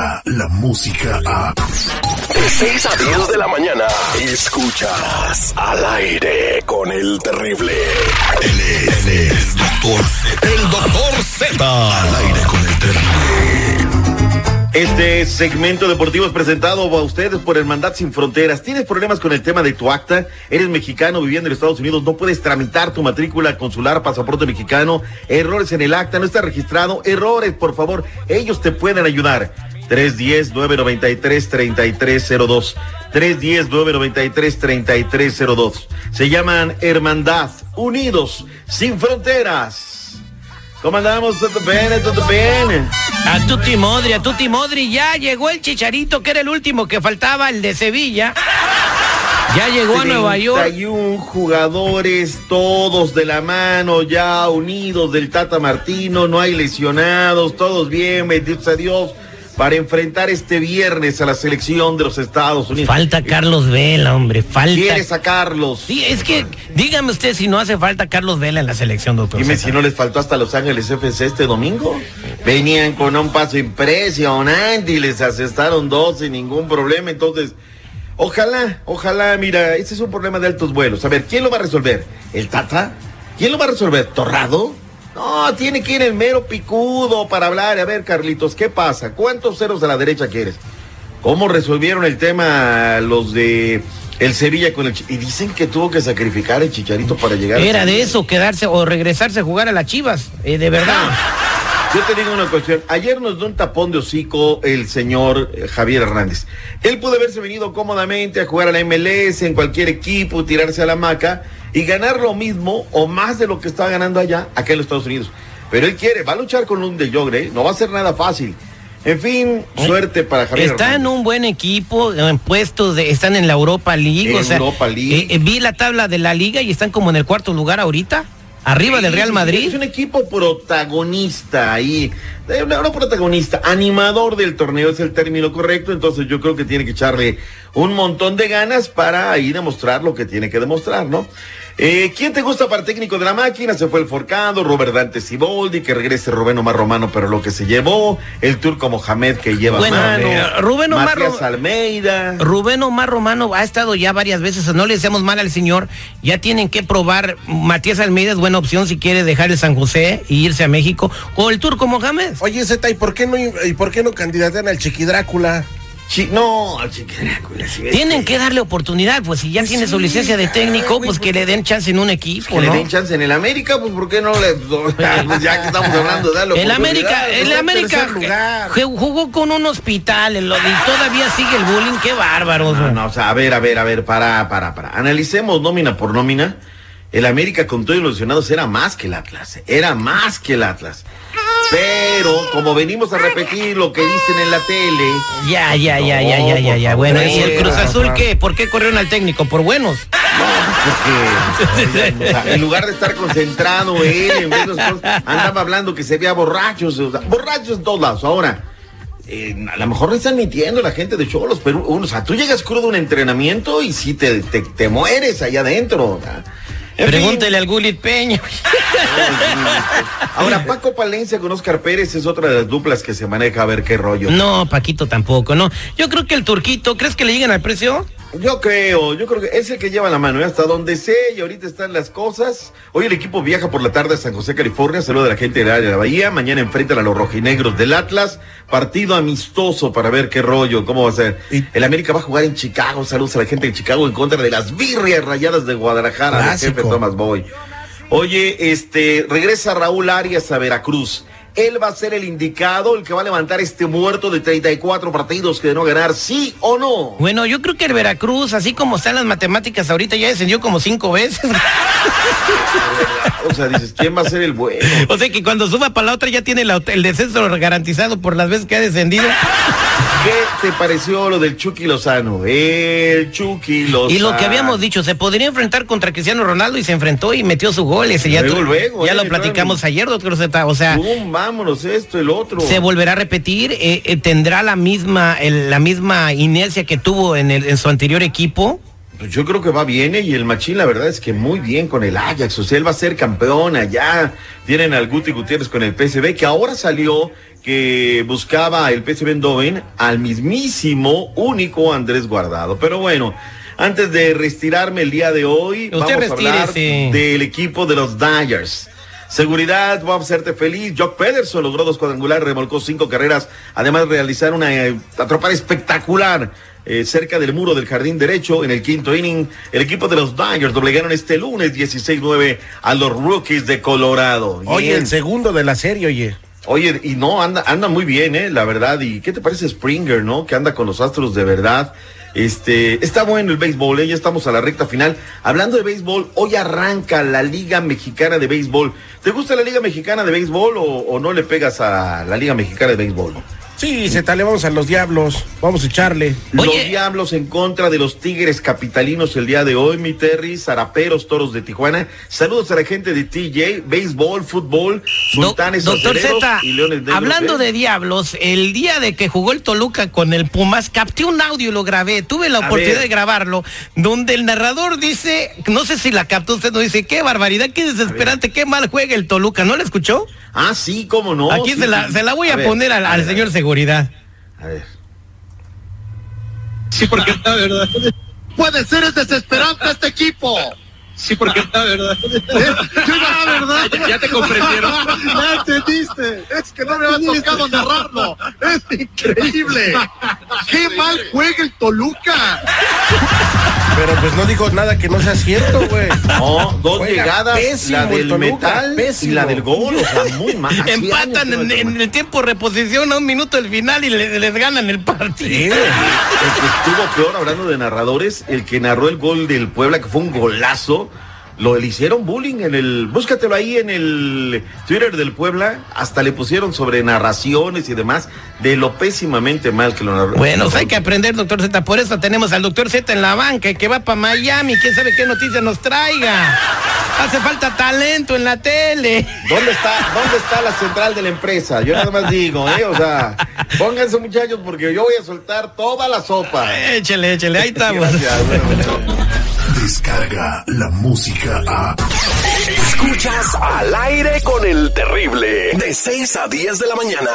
llega la música a... De 6 a 10 de la mañana, escuchas al aire con el terrible. Él es, él es el doctor Z. El doctor Z. Al aire con el terrible. Este segmento deportivo es presentado a ustedes por el Mandat Sin Fronteras. ¿Tienes problemas con el tema de tu acta? ¿Eres mexicano viviendo en Estados Unidos? ¿No puedes tramitar tu matrícula consular, pasaporte mexicano? ¿Errores en el acta? ¿No está registrado? Errores, por favor. Ellos te pueden ayudar. 310-993-3302. 310-993-3302. Se llaman Hermandad, Unidos, Sin Fronteras. ¿Cómo andamos? ¿Todo bien? ¿Todo bien? A tutti modri, a tutti modri, ya llegó el chicharito, que era el último que faltaba, el de Sevilla. Ya llegó a Nueva York. 31 jugadores, todos de la mano, ya unidos del Tata Martino, no hay lesionados, todos bien, benditos a Dios, para enfrentar este viernes a la selección de los Estados Unidos. Falta Carlos Vela, hombre, falta. ¿Quiere sacarlos? Sí, es que, dígame usted si no hace falta Carlos Vela en la selección, doctor. Dime César. si no les faltó hasta Los Ángeles FC este domingo. Venían con un paso impresionante y les asestaron dos sin ningún problema. Entonces, ojalá, ojalá, mira, ese es un problema de altos vuelos. A ver, ¿quién lo va a resolver? ¿El Tata? ¿Quién lo va a resolver? ¿Torrado? No, tiene que ir el mero picudo para hablar. A ver, Carlitos, ¿qué pasa? ¿Cuántos ceros a la derecha quieres? ¿Cómo resolvieron el tema los de el Sevilla con el y dicen que tuvo que sacrificar el Chicharito para llegar a Era de Sevilla? eso, quedarse o regresarse a jugar a las Chivas, eh, de verdad. Yo te digo una cuestión. Ayer nos dio un tapón de hocico el señor eh, Javier Hernández. Él pudo haberse venido cómodamente a jugar a la MLS en cualquier equipo, tirarse a la maca y ganar lo mismo o más de lo que estaba ganando allá, acá en los Estados Unidos. Pero él quiere, va a luchar con un de Jogre, no va a ser nada fácil. En fin, suerte para Javier Está en un buen equipo, en puestos de, están en la Europa League. o sea, Europa League. eh, eh, vi la tabla de la liga y están como en el cuarto lugar ahorita, arriba del Real Madrid. Es un equipo protagonista ahí. Eh, No, no protagonista, animador del torneo es el término correcto. Entonces yo creo que tiene que echarle un montón de ganas para ahí demostrar lo que tiene que demostrar, ¿no? Eh, ¿Quién te gusta para técnico de la máquina? Se fue el Forcado, Robert Dante Siboldi, que regrese Rubén Omar Romano, pero lo que se llevó, el turco Mohamed que lleva Bueno, mano, eh, Rubén Omar Matías Almeida. Rubén Omar Romano ha estado ya varias veces, no le deseamos mal al señor, ya tienen que probar, Matías Almeida es buena opción si quiere dejar el San José e irse a México, o el turco Mohamed. Oye, Zeta, ¿y por qué no, y por qué no candidatean al Chiqui Drácula? No, Chiquirácula, sí, Tienen este, que darle oportunidad, pues si ya tiene su licencia de técnico, güey, pues que le den chance en un equipo, Que le den chance en el América, pues ¿por qué no le.? pues, ya que estamos hablando de darle El América, el América lugar. jugó con un hospital el- y todavía sigue el bullying, qué bárbaros. No, no, o sea, a ver, a ver, a ver, para, para, para. Analicemos nómina por nómina. El América con todo lesionados era más que el Atlas. Era más que el Atlas. Pero, como venimos a repetir lo que dicen en la tele, Ya, ya, ya, ya, ya, ya, ya. Bueno, ¿y el Cruz. Azul qué? ¿Por qué corrieron al técnico? ¿Por buenos? porque o sea, en lugar de estar concentrado él, en cosas, andaba hablando que se veía borrachos, o sea, borrachos en todos lados. Ahora, eh, a lo mejor no están mintiendo la gente de Cholos, pero o sea, tú llegas crudo a un entrenamiento y sí te, te, te mueres allá adentro. o sea. Pregúntele al Gulit Peña. Ahora, Paco Palencia con Oscar Pérez es otra de las duplas que se maneja a ver qué rollo. No, Paquito tampoco, no. Yo creo que el turquito, ¿crees que le lleguen al precio? Yo creo, yo creo que es el que lleva la mano, ¿eh? hasta donde sé y ahorita están las cosas. Hoy el equipo viaja por la tarde a San José, California, saluda a la gente del área de la Bahía, mañana enfrentan a los rojinegros del Atlas, partido amistoso para ver qué rollo, cómo va a ser. Y- El América va a jugar en Chicago, saludos a la gente de Chicago en contra de las birrias rayadas de Guadalajara, del jefe Tomás Boy. Oye, este, regresa Raúl Arias a Veracruz. Él va a ser el indicado, el que va a levantar este muerto de 34 partidos que de no ganar, sí o no. Bueno, yo creo que el Veracruz, así como están las matemáticas ahorita, ya descendió como cinco veces. O sea, dices, ¿quién va a ser el bueno? o sea que cuando suba para la otra ya tiene la- el descenso garantizado por las veces que ha descendido. ¿Qué te pareció lo del Chucky Lozano? El Chucky Lozano. Y lo que habíamos dicho, se podría enfrentar contra Cristiano Ronaldo y se enfrentó y metió su gol. Ese ya Luego, tú- luego, ya eh, lo platicamos claro. ayer, doctor Z. O sea, Pum, vámonos, esto, el otro. se volverá a repetir, eh, eh, tendrá la misma, el- la misma inercia que tuvo en, el, en su anterior equipo. Pues yo creo que va bien, ¿eh? y el Machín, la verdad es que muy bien con el Ajax. O sea, él va a ser campeón allá. Tienen al Guti Gutiérrez con el PSV, que ahora salió que buscaba el PSV Eindhoven al mismísimo, único Andrés Guardado. Pero bueno, antes de retirarme el día de hoy, Usted vamos a hablar del equipo de los Dyers. Seguridad, vamos a hacerte feliz. Jock Pederson logró dos cuadrangulares, remolcó cinco carreras, además de realizar una eh, espectacular eh, cerca del muro del jardín derecho en el quinto inning. El equipo de los Dyers doblegaron este lunes 16-9 a los Rookies de Colorado. Oye, Bien. el segundo de la serie, oye. Oye, y no, anda, anda muy bien, eh, la verdad. ¿Y qué te parece Springer, no? Que anda con los astros de verdad. Este, está bueno el béisbol, eh, ya estamos a la recta final. Hablando de béisbol, hoy arranca la Liga Mexicana de Béisbol. ¿Te gusta la Liga Mexicana de Béisbol o, o no le pegas a la Liga Mexicana de Béisbol? Sí, se le vamos a los diablos. Vamos a echarle. Los. Diablos en contra de los Tigres Capitalinos el día de hoy, mi Terry, Zaraperos, Toros de Tijuana. Saludos a la gente de TJ, béisbol, fútbol, Do- Sultanes Doctor Acereros Z, y Leones Negros, hablando ¿eh? de diablos, el día de que jugó el Toluca con el Pumas, capté un audio y lo grabé. Tuve la A oportunidad ver. de grabarlo, donde el narrador dice, no sé si la captó usted, no dice, qué barbaridad, qué desesperante, qué mal juega el Toluca. ¿No la escuchó? Ah, sí, cómo no. Aquí sí, se, la, sí. se la voy a, poner al, a al ver, señor seguridad. A ver. Sí, porque la verdad. puede ser es desesperante este equipo. Sí, porque la verdad. La verdad. Ya, ya te comprendieron. Ya entendiste. Es que no me ha tocado narrarlo. Es increíble. Qué mal juega el Toluca. Pero pues no dijo nada que no sea cierto, güey. No, dos Juega llegadas, pésimo la el del Toluca, metal pésimo. y la del gol, o sea, muy mal. Empatan en, el tiempo de reposición a un minuto del final y le- les ganan el partido. Sí, El que estuvo peor hablando de narradores, el que narró el gol del Puebla, que fue un golazo, lo le hicieron bullying en el, búscatelo ahí en el Twitter del Puebla, hasta le pusieron sobre narraciones y demás, de lo pésimamente mal que lo narró. Bueno, hay que aprender, doctor Z. Por eso tenemos al doctor Z en la banca, que va para Miami. ¿Quién sabe qué noticias nos traiga? Hace falta talento en la tele. ¿Dónde está, ¿Dónde está la central de la empresa? Yo nada más digo, ¿eh? O sea, pónganse muchachos porque yo voy a soltar toda la sopa. Échele, échele, ahí estamos. Gracias, bueno, bueno. Descarga la música a. Escuchas al aire con el terrible. De 6 a 10 de la mañana.